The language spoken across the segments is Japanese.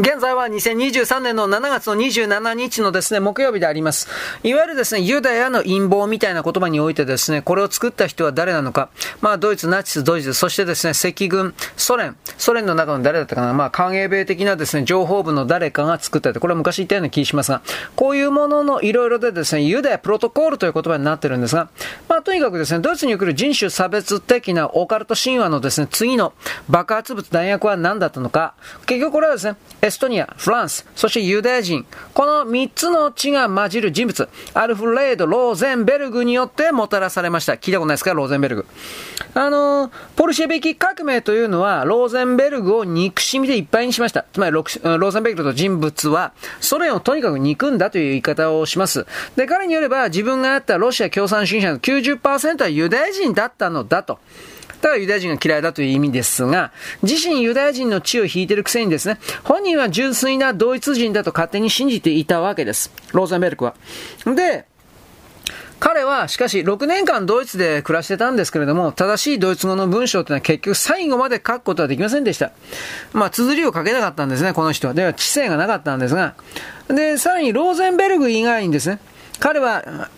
現在は2023年の7月の27日のですね、木曜日であります。いわゆるですね、ユダヤの陰謀みたいな言葉においてですね、これを作った人は誰なのか。まあ、ドイツ、ナチス、ドイツ、そしてですね、赤軍、ソ連、ソ連の中の誰だったかな。まあ、歓迎米的なですね、情報部の誰かが作ったって、これは昔言ったような気がしますが、こういうもののいろいろでですね、ユダヤプロトコールという言葉になってるんですが、まあ、とにかくですね、ドイツに来る人種差別的なオカルト神話のですね、次の爆発物弾薬は何だったのか。結局これはですね、エストニア、フランス、そしてユダヤ人、この3つの血が混じる人物、アルフレード・ローゼンベルグによってもたらされました。聞いたことないですか、ローゼンベルグ。あの、ポルシェビキ革命というのは、ローゼンベルグを憎しみでいっぱいにしました。つまりロ、ローゼンベルグと人物は、ソ連をとにかく憎んだという言い方をします。で、彼によれば、自分があったロシア共産主義者の90%はユダヤ人だったのだと。だからユダヤ人が嫌いだという意味ですが、自身ユダヤ人の血を引いてるくせにですね、本人は純粋なドイツ人だと勝手に信じていたわけです。ローゼンベルクは。で、彼は、しかし、6年間ドイツで暮らしてたんですけれども、正しいドイツ語の文章というのは結局最後まで書くことはできませんでした。まあ、綴りを書けなかったんですね、この人は。では、知性がなかったんですが。で、さらに、ローゼンベルグ以外にですね、彼は、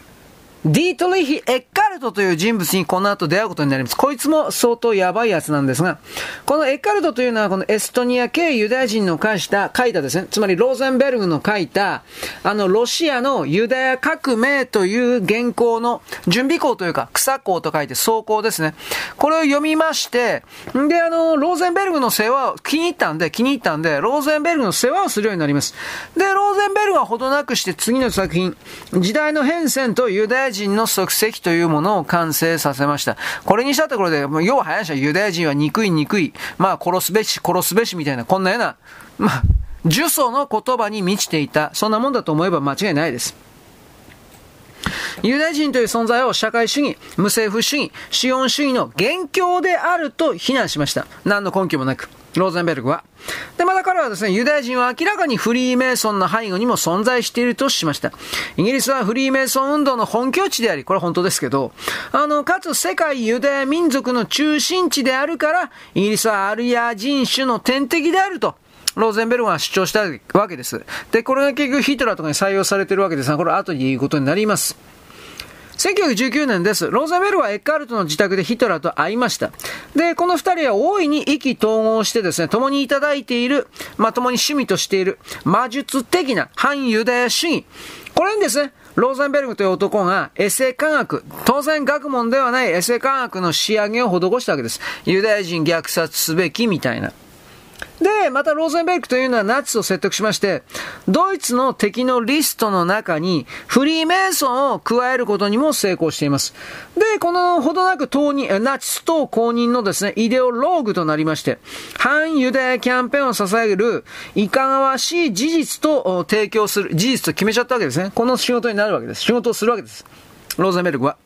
ディートリヒ・エッカルトという人物にこの後出会うことになります。こいつも相当やばいやつなんですが、このエッカルトというのはこのエストニア系ユダヤ人の書いた、書いたですね、つまりローゼンベルグの書いた、あのロシアのユダヤ革命という原稿の準備稿というか、草稿と書いて草稿ですね。これを読みまして、で、あの、ローゼンベルグの世話を気に入ったんで、気に入ったんで、ローゼンベルグの世話をするようになります。で、ローゼンベルグはほどなくして次の作品、時代の変遷とユダヤヤ人の足跡というものを完成させました。これにしたところで、要は話はユダヤ人は憎い憎い、まあ殺すべし殺すべしみたいな、こんなような、まあ、呪詛の言葉に満ちていた、そんなもんだと思えば間違いないです。ユダヤ人という存在を社会主義、無政府主義、資本主義の元凶であると非難しました。何の根拠もなく。ローゼンベルグは。で、また彼はですね、ユダヤ人は明らかにフリーメイソンの背後にも存在しているとしました。イギリスはフリーメイソン運動の本拠地であり、これは本当ですけど、あの、かつ世界ユダヤ民族の中心地であるから、イギリスはアルヤ人種の天敵であると。ローゼンベルグは主張したわけです。で、これが結局ヒトラーとかに採用されてるわけですが、これは後で言うことになります。1919年です。ローザベルはエッカールトの自宅でヒトラーと会いました。で、この二人は大いに意気投合してですね、共にいただいている、まあ、共に趣味としている魔術的な反ユダヤ主義。これにですね、ローザンベルグという男がエセ科学、当然学問ではないエセ科学の仕上げを施したわけです。ユダヤ人虐殺すべきみたいな。で、またローゼンベルクというのはナチスを説得しまして、ドイツの敵のリストの中にフリーメイソンを加えることにも成功しています。で、このほどなく当人、ナチス党公認のですね、イデオローグとなりまして、反ユダヤキャンペーンを支えるいかがわしい事実と提供する、事実と決めちゃったわけですね。この仕事になるわけです。仕事をするわけです。ローゼンベルクは。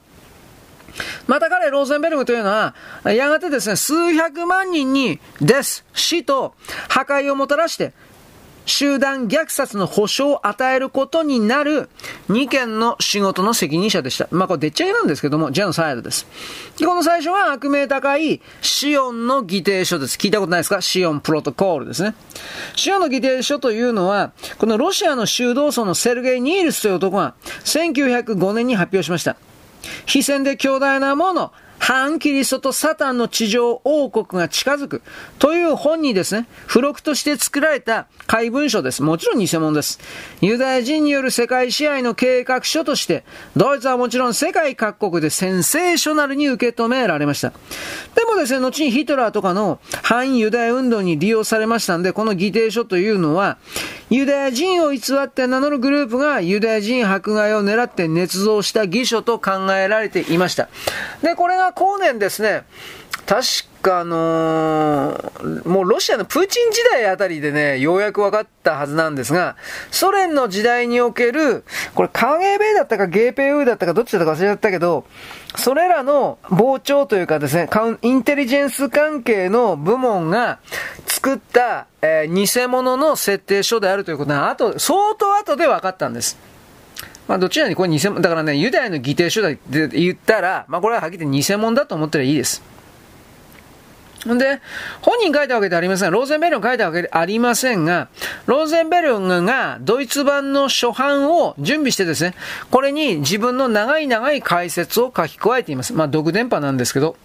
また彼、ローゼンベルグというのは、やがてですね、数百万人にです、死と破壊をもたらして、集団虐殺の保障を与えることになる2件の仕事の責任者でした。まあこれでっち上げなんですけども、ジェノサイドです。で、この最初は悪名高いシオンの議定書です。聞いたことないですか？シオンプロトコールですね。シオンの議定書というのは、このロシアの修道僧のセルゲイ・ニールスという男が1905年に発表しました。非戦で強大なもの、反キリストとサタンの地上王国が近づくという本にですね、付録として作られた怪文書です。もちろん偽物です。ユダヤ人による世界支配の計画書として、ドイツはもちろん世界各国でセンセーショナルに受け止められました。でもですね、後にヒトラーとかの反ユダヤ運動に利用されましたんで、この議定書というのは、ユダヤ人を偽って名乗るグループがユダヤ人迫害を狙って捏造した偽書と考えられていました。で、これが後年ですね、確かあのー、もうロシアのプーチン時代あたりでね、ようやく分かったはずなんですが、ソ連の時代における、これカーゲーベイだったかゲーペウだったかどっちだったか忘れちゃったけど、それらの膨張というかですね、インテリジェンス関係の部門が作った、えー、偽物の設定書であるということは、あと、相当後で分かったんです。まあ、どちらにこれ偽物、だからね、ユダヤの議定書だって言ったら、まあ、これははっきり言って偽物だと思ったらいいです。んで、本人書いたわけではありません。ローゼンベルグ書いたわけではありませんが、ローゼンベルグがドイツ版の初版を準備してですね、これに自分の長い長い解説を書き加えています。まあ、独電波なんですけど。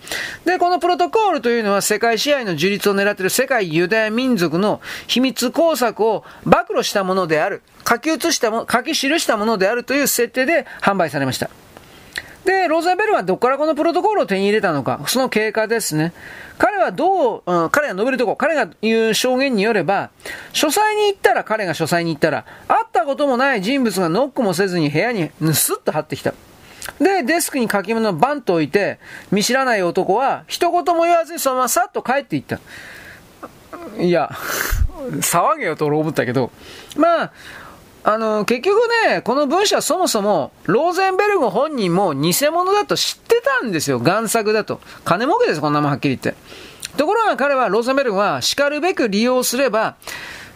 で、このプロトコールというのは世界支配の樹立を狙っている世界ユダヤ民族の秘密工作を暴露したものである。書き写したも、書き記したものであるという設定で販売されました。で、ローザベルはどこからこのプロトコルを手に入れたのか、その経過ですね。彼はどう、うん、彼が述べるとこ、彼が言う証言によれば、書斎に行ったら、彼が書斎に行ったら、会ったこともない人物がノックもせずに部屋にスッと張ってきた。で、デスクに書き物をバンと置いて、見知らない男は、一言も言わずにそのままさっと帰っていった。いや、騒げよと俺思ったけど、まあ、あの、結局ね、この文章はそもそも、ローゼンベルグ本人も偽物だと知ってたんですよ。贋作だと。金儲けです、こんなもんはっきり言って。ところが彼は、ローゼンベルグは、叱るべく利用すれば、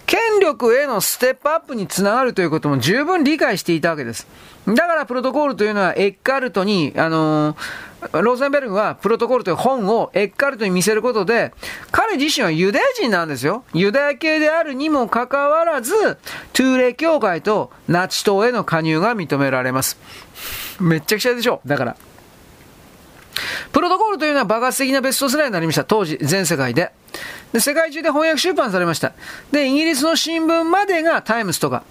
権力へのステップアップにつながるということも十分理解していたわけです。だからプロトコールというのはエッカルトに、あのー、ローゼンベルグはプロトコルという本をエッカルトに見せることで、彼自身はユダヤ人なんですよ。ユダヤ系であるにもかかわらず、トゥーレ教会とナチ党への加入が認められます。めっちゃくちゃでしょ。だから。プロトコルというのは爆発的なベストセラーになりました。当時、全世界で。で、世界中で翻訳出版されました。で、イギリスの新聞までがタイムスとか、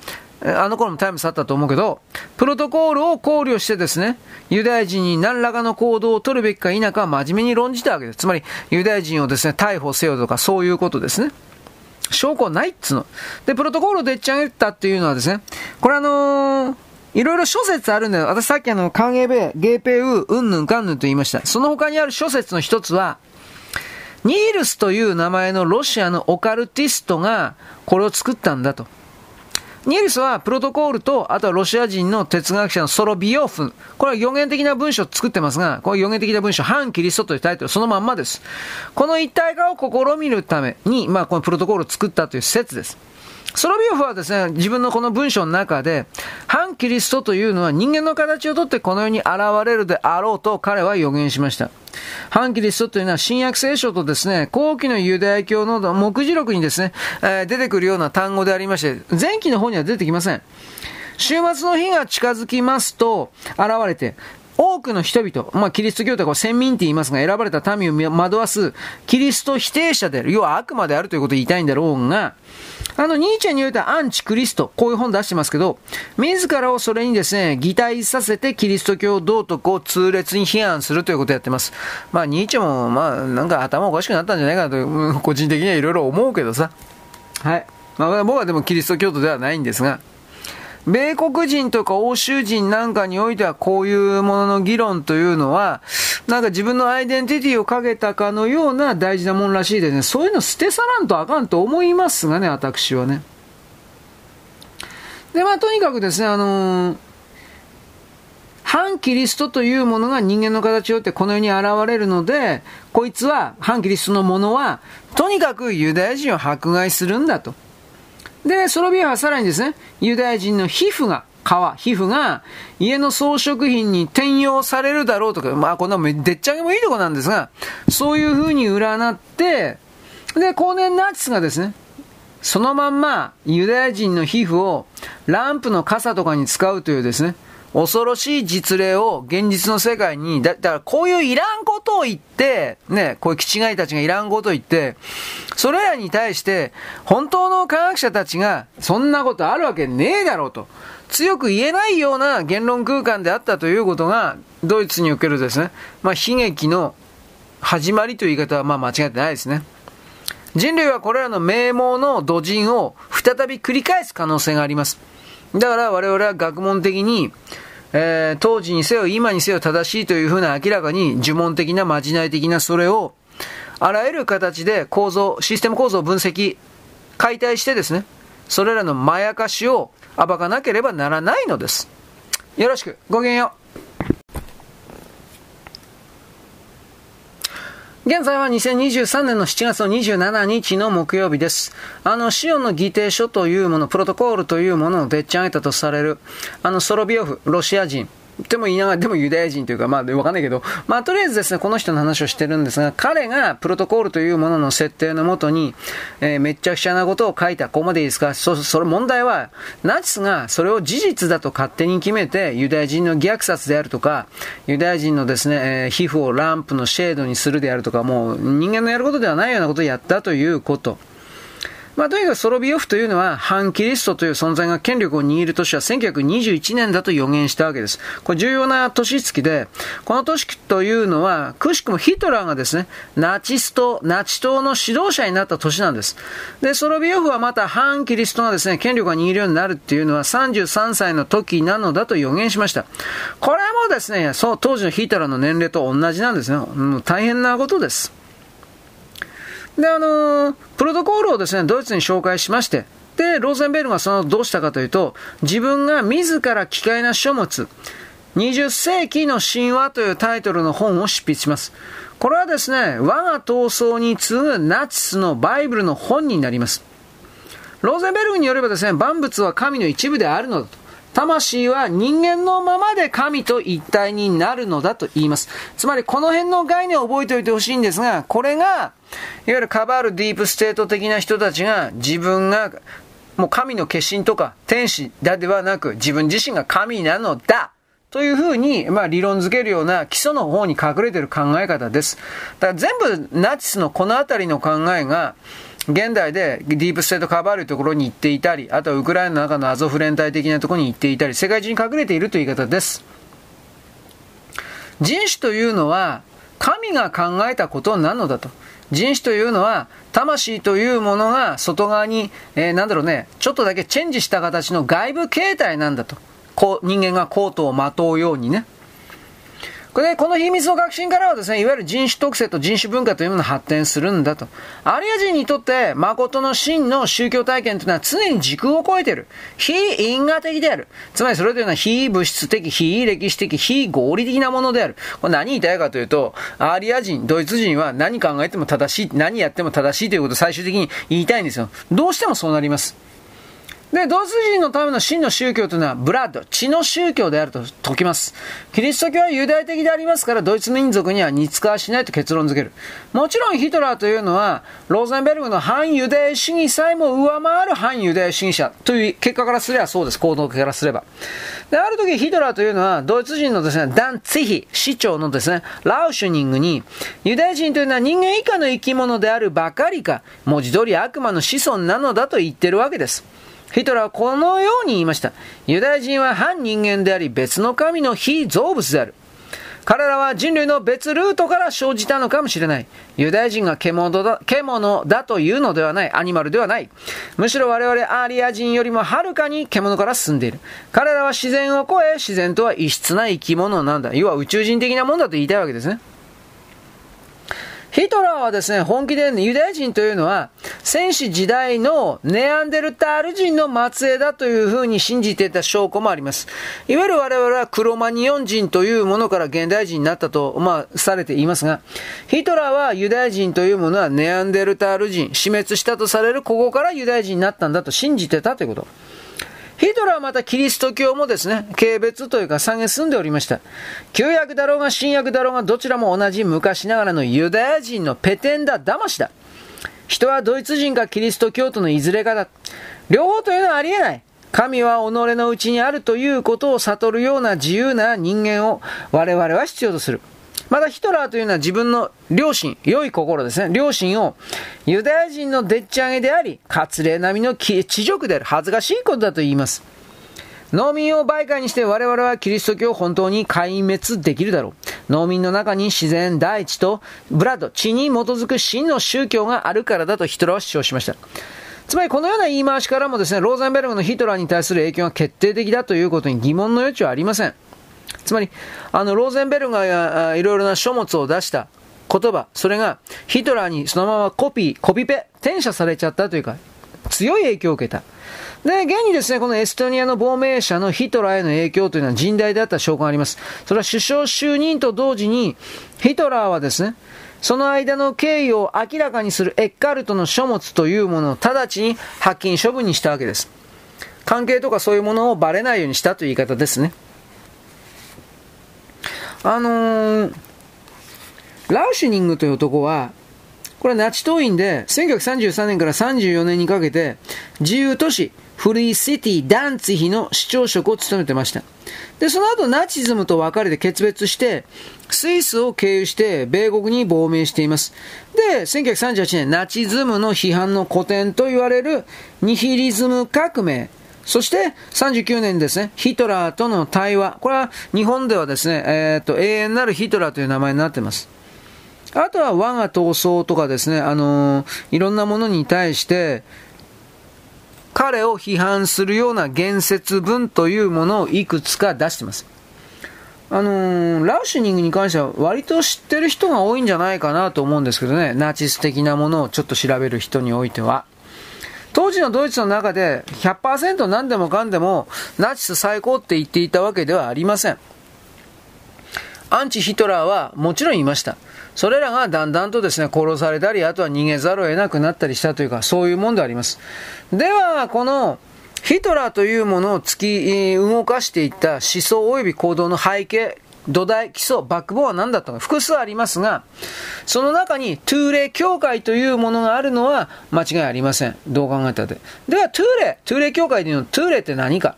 あの頃もタイムスあったと思うけど、プロトコールを考慮してですね、ユダヤ人に何らかの行動を取るべきか否かは真面目に論じたわけです。つまり、ユダヤ人をですね、逮捕せよとか、そういうことですね。証拠ないっつの。で、プロトコールをでっち上げたっていうのはですね、これあのー、いろいろ諸説あるんだよ。私さっきあの、カンエベ、ゲーペウ、うんぬんかんぬんと言いました。その他にある諸説の一つは、ニールスという名前のロシアのオカルティストがこれを作ったんだと。ニールスはプロトコールと、あとはロシア人の哲学者のソロビヨフ。これは予言的な文章を作ってますが、これ予言的な文章、反キリストというタイトル、そのまんまです。この一体化を試みるために、まあこのプロトコールを作ったという説です。ソロビオフはですね、自分のこの文章の中で、反キリストというのは人間の形をとってこの世に現れるであろうと彼は予言しました。反キリストというのは新約聖書とですね、後期のユダヤ教の目次録にですね、えー、出てくるような単語でありまして、前期の方には出てきません。週末の日が近づきますと、現れて、多くの人々、まあ、キリスト教徒は先民って言いますが、選ばれた民を惑わす、キリスト否定者である、要は悪魔であるということを言いたいんだろうが、あの、ニーチェにおいてはアンチクリスト、こういう本出してますけど、自らをそれにですね、擬態させてキリスト教道徳を痛烈に批判するということをやってます。まあ、ニーチェも、まあ、なんか頭おかしくなったんじゃないかなと、個人的にはいろいろ思うけどさ。はい。まあ、僕はでもキリスト教徒ではないんですが、米国人とか欧州人なんかにおいてはこういうものの議論というのは、なんか自分のアイデンティティをかけたかのような大事なもんらしいですね、そういうの捨て去らんとあかんと思いますがね、私はね。で、まあとにかくですね、あのー、反キリストというものが人間の形をってこの世に現れるので、こいつは、反キリストのものは、とにかくユダヤ人を迫害するんだと。で、ソロビアはさらにですね、ユダヤ人の皮膚が、皮、皮膚が家の装飾品に転用されるだろうとか、まあこんなでっちゃげもいいとこなんですが、そういう風に占って、で、後年ナチスがですね、そのまんまユダヤ人の皮膚をランプの傘とかに使うというですね、恐ろしい実例を現実の世界に、だ、だからこういういらんことを言って、ね、こういう気違いたちがいらんことを言って、それらに対して、本当の科学者たちが、そんなことあるわけねえだろうと、強く言えないような言論空間であったということが、ドイツにおけるですね、まあ、悲劇の始まりという言い方はまあ間違ってないですね。人類はこれらの名門の土人を再び繰り返す可能性があります。だから我々は学問的に、えー、当時にせよ今にせよ正しいというふうな明らかに呪文的なまじない的なそれをあらゆる形で構造、システム構造を分析、解体してですね、それらのまやかしを暴かなければならないのです。よろしく。ごきげんよう。現在は2023年の7月の27日の木曜日です。あの、シオンの議定書というもの、プロトコールというものをでっち上げたとされる、あの、ソロビオフ、ロシア人、でも言いながら、でもユダヤ人というか、まあ、わかんないけど、まあ、とりあえずですね、この人の話をしてるんですが、彼がプロトコールというものの設定のもとに、えー、めっちゃくちゃなことを書いた。ここまでいいですか？そ、それ問題は、ナチスがそれを事実だと勝手に決めて、ユダヤ人の虐殺であるとか、ユダヤ人のですね、えー、皮膚をランプのシェードにするであるとか、もう人間のやることではないようなことをやったということ。まあ、とにかくソロビヨフというのは、反キリストという存在が権力を握る年は1921年だと予言したわけです。これ重要な年月で、この年というのは、くしくもヒトラーがですね、ナチスト、ナチ党の指導者になった年なんです。で、ソロビヨフはまた反キリストがですね、権力が握るようになるっていうのは33歳の時なのだと予言しました。これもですね、そう、当時のヒトラーの年齢と同じなんですね。もう大変なことです。で、あの、プロトコールをですね、ドイツに紹介しまして、で、ローゼンベルグがそのどうしたかというと、自分が自ら機械な書物、20世紀の神話というタイトルの本を執筆します。これはですね、我が闘争に次ぐナチスのバイブルの本になります。ローゼンベルグによればですね、万物は神の一部であるのだと。魂は人間のままで神と一体になるのだと言います。つまりこの辺の概念を覚えておいてほしいんですが、これが、いわゆるカバールディープステート的な人たちが自分がもう神の化身とか天使だではなく自分自身が神なのだというふうに、まあ、理論づけるような基礎の方に隠れている考え方です。だから全部ナチスのこのあたりの考えが、現代でディープステートカバールところに行っていたり、あとはウクライナの中のアゾフ連隊的なところに行っていたり、世界中に隠れているという言い方です。人種というのは、神が考えたことなのだと。人種というのは、魂というものが外側に、えー、なんだろうね、ちょっとだけチェンジした形の外部形態なんだと。こう、人間がコートをまとうようにね。これ、この秘密の革新からはですね、いわゆる人種特性と人種文化というものが発展するんだと。アリア人にとって、誠の真の宗教体験というのは常に時空を超えている。非因果的である。つまりそれというのは非物質的、非歴史的、非合理的なものである。これ何言いたいかというと、アリア人、ドイツ人は何考えても正しい、何やっても正しいということを最終的に言いたいんですよ。どうしてもそうなります。で、ドイツ人のための真の宗教というのは、ブラッド、血の宗教であると説きます。キリスト教はユダヤ的でありますから、ドイツ民族には似つかわしないと結論付ける。もちろんヒトラーというのは、ローゼンベルグの反ユダヤ主義さえも上回る反ユダヤ主義者という結果からすればそうです。行動からすれば。で、ある時ヒトラーというのは、ドイツ人のですね、ダン・ツィヒ、市長のですね、ラウシュニングに、ユダヤ人というのは人間以下の生き物であるばかりか、文字通り悪魔の子孫なのだと言ってるわけです。ヒトラーはこのように言いました。ユダヤ人は反人間であり別の神の非造物である。彼らは人類の別ルートから生じたのかもしれない。ユダヤ人が獣だ獣だというのではない。アニマルではない。むしろ我々アーリア人よりもはるかに獣から進んでいる。彼らは自然を超え、自然とは異質な生き物なんだ。要は宇宙人的なもんだと言いたいわけですね。ヒトラーはですね、本気でユダヤ人というのは、戦士時代のネアンデルタール人の末裔だというふうに信じていた証拠もあります。いわゆる我々はクロマニオン人というものから現代人になったと、まあ、されていますが、ヒトラーはユダヤ人というものはネアンデルタール人、死滅したとされるここからユダヤ人になったんだと信じてたということ。ヒトラーはまたキリスト教もですね、軽蔑というか下げ住んでおりました。旧約だろうが新約だろうがどちらも同じ昔ながらのユダヤ人のペテンダ騙しだ。人はドイツ人かキリスト教徒のいずれかだ。両方というのはありえない。神は己のうちにあるということを悟るような自由な人間を我々は必要とする。またヒトラーというのは自分の良心、良い心ですね、良心をユダヤ人のでっち上げであり、割礼並みの地辱である、恥ずかしいことだと言います。農民を媒介にして我々はキリスト教を本当に壊滅できるだろう。農民の中に自然、大地とブラッド、血に基づく真の宗教があるからだとヒトラーは主張しました。つまりこのような言い回しからもですね、ローザンベルグのヒトラーに対する影響が決定的だということに疑問の余地はありません。つまり、あの、ローゼンベルがいろいろな書物を出した言葉、それがヒトラーにそのままコピー、コピペ、転写されちゃったというか、強い影響を受けた。で、現にですね、このエストニアの亡命者のヒトラーへの影響というのは甚大であった証拠があります。それは首相就任と同時に、ヒトラーはですね、その間の経緯を明らかにするエッカルトの書物というものを直ちに発禁処分にしたわけです。関係とかそういうものをバレないようにしたという言い方ですね。あのー、ラウシュニングという男は、これはナチ党員で、1933年から34年にかけて、自由都市、フリーシティ・ダンツヒの市長職を務めてました。で、その後ナチズムと別れて決別して、スイスを経由して米国に亡命しています。で、1938年、ナチズムの批判の古典と言われるニヒリズム革命。そして39年ですね、ヒトラーとの対話。これは日本ではですね、えっ、ー、と、永遠なるヒトラーという名前になってます。あとは我が闘争とかですね、あのー、いろんなものに対して、彼を批判するような言説文というものをいくつか出してます。あのー、ラウシュニングに関しては割と知ってる人が多いんじゃないかなと思うんですけどね、ナチス的なものをちょっと調べる人においては。当時のドイツの中で100%何でもかんでもナチス最高って言っていたわけではありません。アンチヒトラーはもちろんいました。それらがだんだんとですね、殺されたり、あとは逃げざるを得なくなったりしたというか、そういうもんであります。では、この、ヒトラーというものを突き動かしていった思想及び行動の背景、土台、基礎、バックボーンは何だったのか複数ありますが、その中にトゥーレ協会というものがあるのは間違いありません。どう考えたって。では、トゥーレ、トゥーレ協会というのは、トゥーレって何か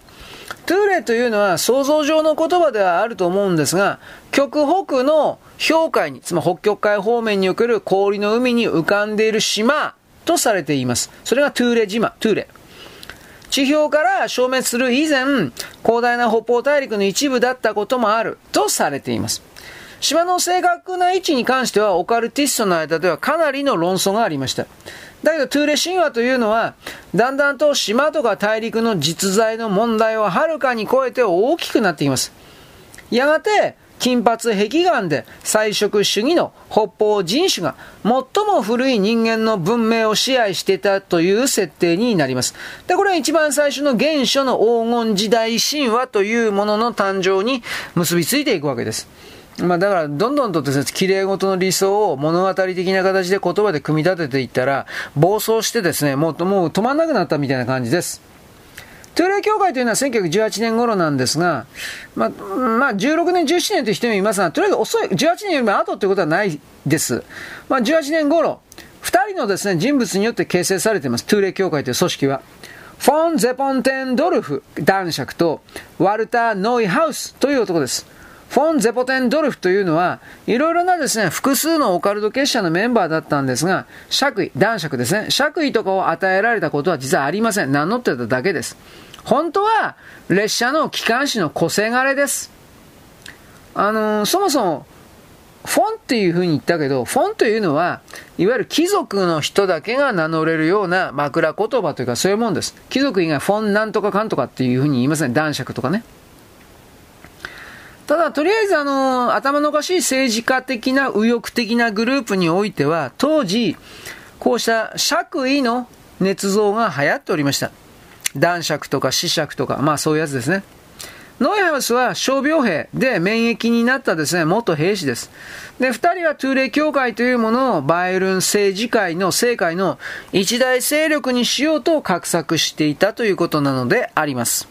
トゥーレというのは想像上の言葉ではあると思うんですが、極北の氷海に、つまり北極海方面における氷の海に浮かんでいる島とされています。それがトゥーレ島、トゥーレ。地表から消滅する以前、広大な北方大陸の一部だったこともあるとされています。島の正確な位置に関しては、オカルティストの間ではかなりの論争がありました。だけど、トゥーレ神話というのは、だんだんと島とか大陸の実在の問題をはるかに超えて大きくなっています。やがて、金髪壁岩で菜食主義の北方人種が最も古い人間の文明を支配していたという設定になります。で、これは一番最初の原初の黄金時代神話というものの誕生に結びついていくわけです。まあだから、どんどんとですね、綺麗事の理想を物語的な形で言葉で組み立てていったら、暴走してですね、もう、もう止まんなくなったみたいな感じです。トゥーレ教会というのは1918年頃なんですが、まあ、まあ、16年、17年という人もいますが、とりあえず遅い、18年よりも後ということはないです。まあ、18年頃、2人のですね、人物によって形成されています。トゥーレ教会という組織は。フォン・ゼポンテンドルフ男爵とワルター・ノイハウスという男です。フォン・ゼポテンドルフというのは、いろいろなですね、複数のオカルト結社のメンバーだったんですが、爵位、男爵ですね、爵位とかを与えられたことは実はありません。名乗ってただけです。本当は、列車の機関士の個性枯れです。あのー、そもそも、フォンっていう風に言ったけど、フォンというのは、いわゆる貴族の人だけが名乗れるような枕言葉というかそういうもんです。貴族以外フォンなんとかかんとかっていう風に言いません。男爵とかね。ただ、とりあえずあの、頭のおかしい政治家的な右翼的なグループにおいては、当時、こうした爵位の捏造が流行っておりました。男爵とか死爵とか、まあそういうやつですね。ノイハウスは傷病兵で免疫になったですね、元兵士です。で、二人はトゥーレ教会というものをバイエルン政治会の政界の一大勢力にしようと画策していたということなのであります。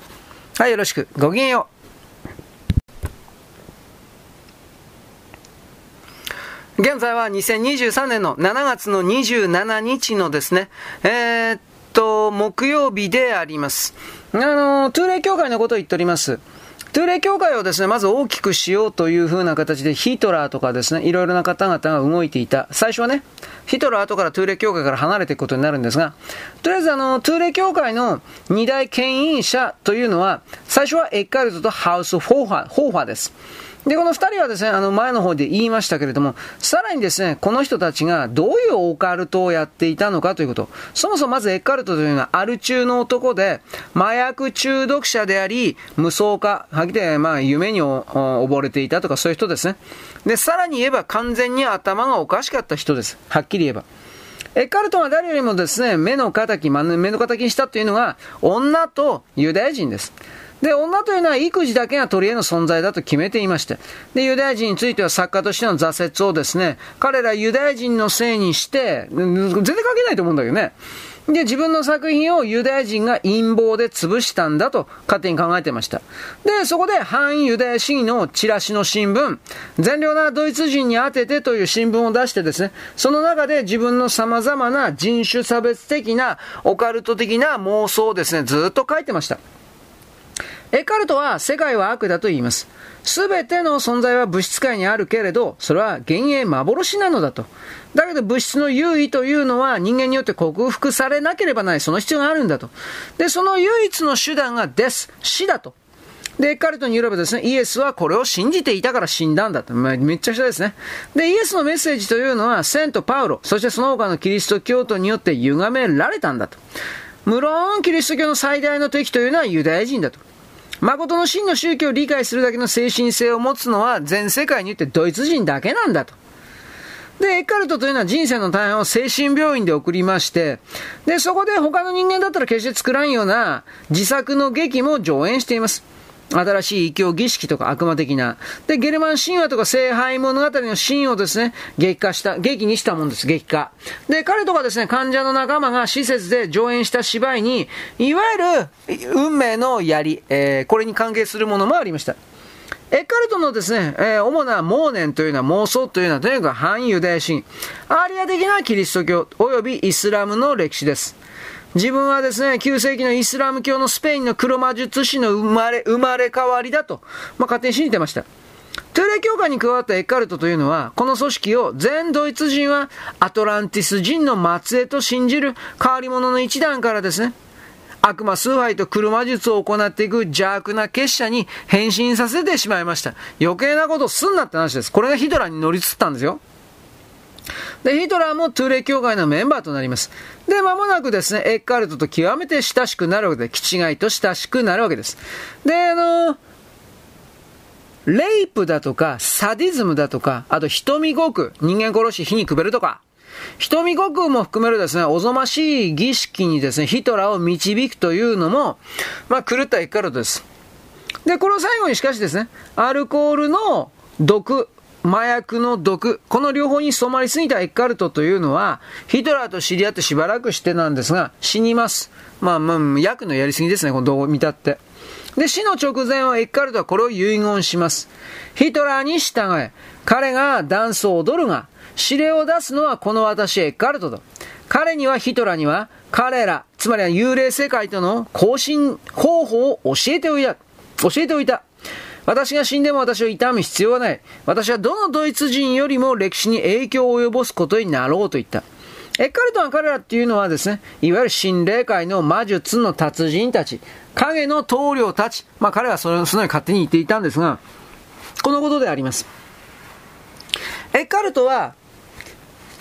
はい、よろしく。ごきげんよう。現在は2023年の7月の27日のですね、えー、と、木曜日であります。あの、トゥーレ協会のことを言っております。トゥーレ協会をですね、まず大きくしようという風な形でヒトラーとかですね、いろいろな方々が動いていた。最初はね、ヒトラー後からトゥーレ協会から離れていくことになるんですが、とりあえずあの、トゥーレ協会の二大牽引者というのは、最初はエッカルトとハウスホーファー、ホーファーです。で、この二人はですね、あの前の方で言いましたけれども、さらにですね、この人たちがどういうオカルトをやっていたのかということ。そもそもまずエッカルトというのはアル中の男で、麻薬中毒者であり、無双化、はっきりまあ夢に溺れていたとかそういう人ですね。で、さらに言えば完全に頭がおかしかった人です。はっきり言えば。エッカルトは誰よりもですね、目の敵、目の敵にしたというのが、女とユダヤ人です。で、女というのは育児だけが取り柄の存在だと決めていまして、で、ユダヤ人については作家としての挫折をですね、彼らユダヤ人のせいにして、全然関係ないと思うんだけどね。で、自分の作品をユダヤ人が陰謀で潰したんだと勝手に考えてました。で、そこで反ユダヤ主義のチラシの新聞、善良なドイツ人に当ててという新聞を出してですね、その中で自分の様々な人種差別的なオカルト的な妄想をですね、ずっと書いてました。エカルトは世界は悪だと言います。すべての存在は物質界にあるけれど、それは幻影幻なのだと。だけど物質の優位というのは人間によって克服されなければない、その必要があるんだと。で、その唯一の手段がです、死だと。で、エカルトによればですね、イエスはこれを信じていたから死んだんだと。めっちゃ下ですね。で、イエスのメッセージというのは、セント・パウロ、そしてその他のキリスト教徒によって歪められたんだと。無論、キリスト教の最大の敵というのはユダヤ人だと。誠の真の宗教を理解するだけの精神性を持つのは全世界に言ってドイツ人だけなんだと。で、エッカルトというのは人生の大半を精神病院で送りまして、で、そこで他の人間だったら決して作らんような自作の劇も上演しています。新しい異教儀式とか悪魔的な。で、ゲルマン神話とか聖杯物語のシーンをですね、劇化した、劇にしたもんです、劇化。で、彼とかですね、患者の仲間が施設で上演した芝居に、いわゆる運命の槍、えー、これに関係するものもありました。エッカルトのですね、えー、主な妄念というのは妄想というのはとにかく反ユダヤ神、アーリア的なキリスト教及びイスラムの歴史です。自分はですね、9世紀のイスラム教のスペインの黒魔術師の生まれ、生まれ変わりだと、まあ、勝手に信じてました。トゥーレ教会に加わったエッカルトというのは、この組織を全ドイツ人はアトランティス人の末裔と信じる変わり者の一団からですね、悪魔崇拝と黒魔術を行っていく邪悪な結社に変身させてしまいました。余計なことすんなって話です。これがヒトラに乗り移ったんですよ。で、ヒトラーもトゥーレ教会のメンバーとなります。で、間もなくですね、エッカルトと極めて親しくなるわけで、気違いと親しくなるわけです。で、あのレイプだとか、サディズムだとか、あと瞳ごく、人間殺し火にくべるとか、瞳ごくも含めるですね、おぞましい儀式にですね、ヒトラーを導くというのも、まあ、狂ったエッカルトです。で、この最後にしかしですね、アルコールの毒、麻薬の毒、この両方に染まりすぎたエッカルトというのは、ヒトラーと知り合ってしばらくしてなんですが、死にます。まあ、まあ、薬のやりすぎですね、この動画を見たって。で、死の直前はエッカルトはこれを遺言します。ヒトラーに従え、彼がダンスを踊るが、指令を出すのはこの私エッカルトと。彼にはヒトラーには、彼ら、つまりは幽霊世界との更新方法を教えておいた。教えておいた。私が死んでも私を悼む必要はない。私はどのドイツ人よりも歴史に影響を及ぼすことになろうと言った。エッカルトは彼らっていうのはですね、いわゆる心霊界の魔術の達人たち、影の棟梁たち、まあ彼はそのそのように勝手に言っていたんですが、このことであります。エッカルトは、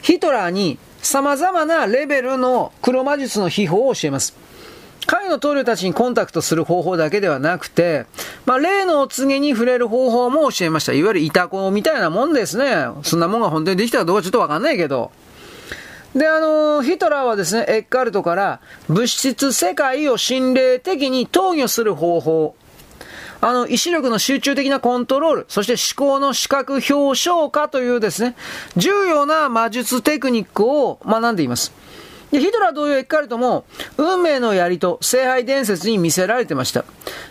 ヒトラーに様々なレベルの黒魔術の秘宝を教えます。会の棟梁たちにコンタクトする方法だけではなくて、まあ、例のお告げに触れる方法も教えました。いわゆるイタコみたいなもんですね。そんなもんが本当にできたかどうかちょっとわかんないけど。で、あのヒトラーはですね、エッカルトから物質世界を心霊的に投与する方法、あの、意志力の集中的なコントロール、そして思考の視覚表彰化というですね、重要な魔術テクニックを学んでいます。で、ヒトラー同様エッカルトも、運命の槍と聖杯伝説に見せられてました。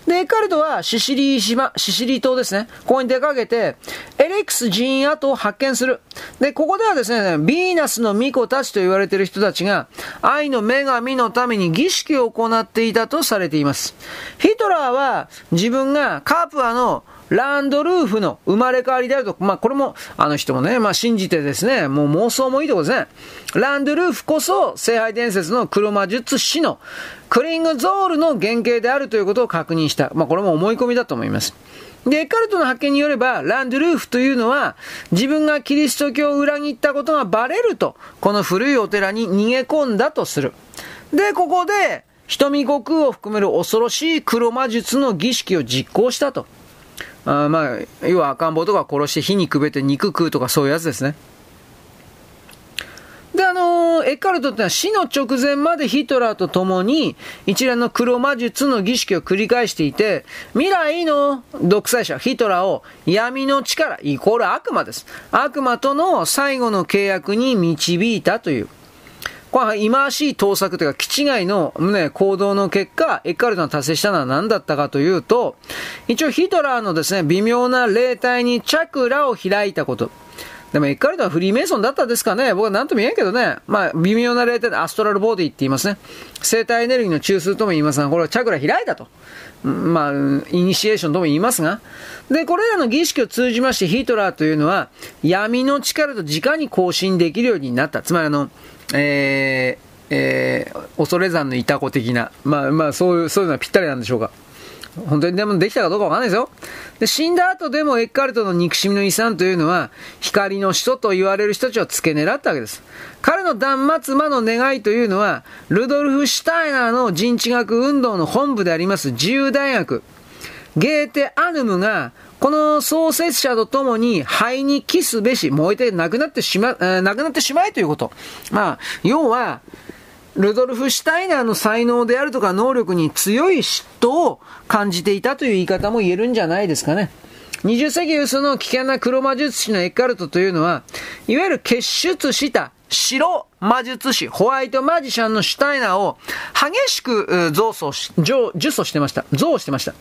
で、エッカルトはシシリー島、シシリー島ですね。ここに出かけて、エレックス陣跡を発見する。で、ここではですね、ビーナスの巫女たちと言われている人たちが、愛の女神のために儀式を行っていたとされています。ヒトラーは自分がカープアのランドルーフの生まれ変わりであると、まあこれも、あの人もね、まあ信じてですね、もう妄想もいいとこですね。ランドルーフこそ、聖杯伝説の黒魔術師のクリングゾールの原型であるということを確認した。まあこれも思い込みだと思います。で、エカルトの発見によれば、ランドルーフというのは、自分がキリスト教を裏切ったことがバレると、この古いお寺に逃げ込んだとする。で、ここで、瞳悟空を含める恐ろしい黒魔術の儀式を実行したと。あまあ、要は赤ん坊とか殺して火にくべて肉食うとかそういうやつですね。で、あのー、エッカルトってのは死の直前までヒトラーと共に一連の黒魔術の儀式を繰り返していて、未来の独裁者、ヒトラーを闇の力、イコール悪魔です。悪魔との最後の契約に導いたという。これ忌まわしい盗作というか、気違いの、ね、行動の結果、エッカルトが達成したのは何だったかというと、一応ヒトラーのですね、微妙な霊体にチャクラを開いたこと。でもエッカルトはフリーメイソンだったですかね僕は何とも言えんけどね。まあ、微妙な霊体でアストラルボディって言いますね。生体エネルギーの中枢とも言いますが、これはチャクラ開いたと。まあ、イニシエーションとも言いますが。で、これらの儀式を通じましてヒトラーというのは、闇の力と直に交信できるようになった。つまりあの、えー、えー、恐山のいた子的な。まあまあ、そういう、そういうのはぴったりなんでしょうか。本当にでもできたかどうかわかんないですよ。で、死んだ後でもエッカルトの憎しみの遺産というのは、光の使徒と言われる人たちを付け狙ったわけです。彼の断末魔の願いというのは、ルドルフ・シュタイナーの人知学運動の本部であります自由大学、ゲーテ・アヌムが、この創設者と共に灰に帰すべし、燃えてなくなってしま、え、なくなってしまえということ。まあ、要は、ルドルフ・シュタイナーの才能であるとか能力に強い嫉妬を感じていたという言い方も言えるんじゃないですかね。20世紀有数の危険な黒魔術師のエッカルトというのは、いわゆる結出した白魔術師、ホワイトマジシャンのシュタイナーを激しく増走し、呪詛してました。増してました。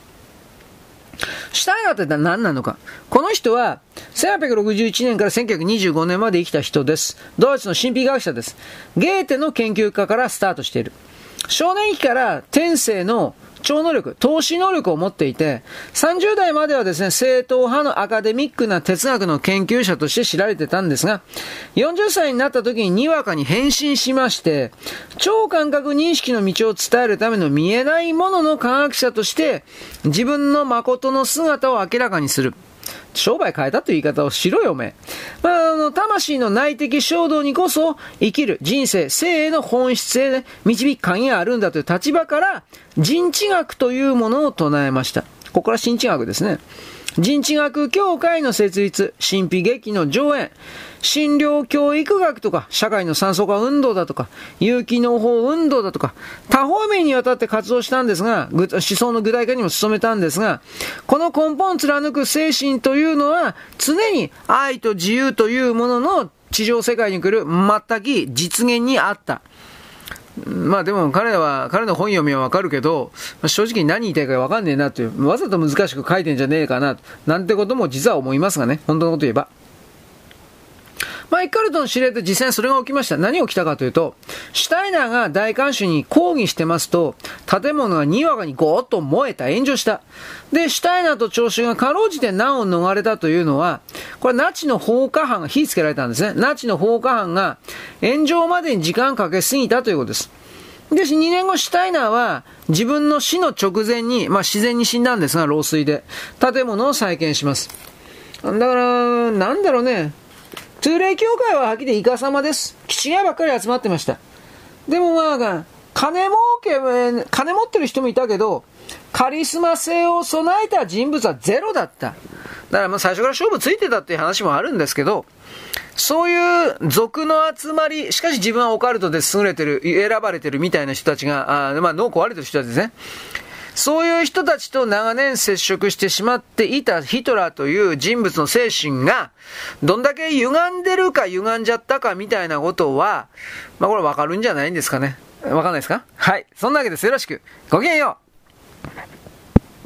シュタイナーって何なのか。この人は、1861年から1925年まで生きた人です。ドイツの神秘学者です。ゲーテの研究家からスタートしている。少年期から天性の超能力、投資能力を持っていて、30代まではですね、正統派のアカデミックな哲学の研究者として知られてたんですが、40歳になった時ににわかに変身しまして、超感覚認識の道を伝えるための見えないものの科学者として、自分の誠の姿を明らかにする。商売変えたという言い方をしろよ、おめまあ、あの、魂の内的衝動にこそ生きる人生、生への本質へ、ね、導く鍵があるんだという立場から、人知学というものを唱えました。ここから新知学ですね。人知学協会の設立、神秘劇の上演、診療教育学とか、社会の酸素化運動だとか、有機農法運動だとか、多方面にわたって活動したんですが、思想の具体化にも努めたんですが、この根本を貫く精神というのは、常に愛と自由というものの地上世界に来る全く実現にあった。まあでも彼は、彼の本読みはわかるけど、正直何言いたいかわかんねえなっていう、わざと難しく書いてんじゃねえかな、なんてことも実は思いますがね、本当のこと言えば。まあ、エッカルトの指令で実際それが起きました。何が起きたかというと、シュタイナーが大観衆に抗議してますと、建物がにわかにゴーッと燃えた、炎上した。で、シュタイナーと聴衆がかろうじて難を逃れたというのは、これナチの放火犯が火つけられたんですね。ナチの放火犯が炎上までに時間かけすぎたということです。で、2年後、シュタイナーは自分の死の直前に、まあ自然に死んだんですが、老衰で、建物を再建します。だから、なんだろうね、通霊協会ははっきりイカ様です。気違いばっかり集まってました。でもまあ、金儲け、金持ってる人もいたけど、カリスマ性を備えた人物はゼロだった。だからまあ最初から勝負ついてたっていう話もあるんですけど、そういう族の集まり、しかし自分はオカルトで優れてる、選ばれてるみたいな人たちが、あまあ脳壊れてる人たちですね。そういう人たちと長年接触してしまっていたヒトラーという人物の精神が、どんだけ歪んでるか歪んじゃったかみたいなことは、まあこれわかるんじゃないんですかね。わかんないですか？はい。そんなわけです。よろしく。ごきげんよう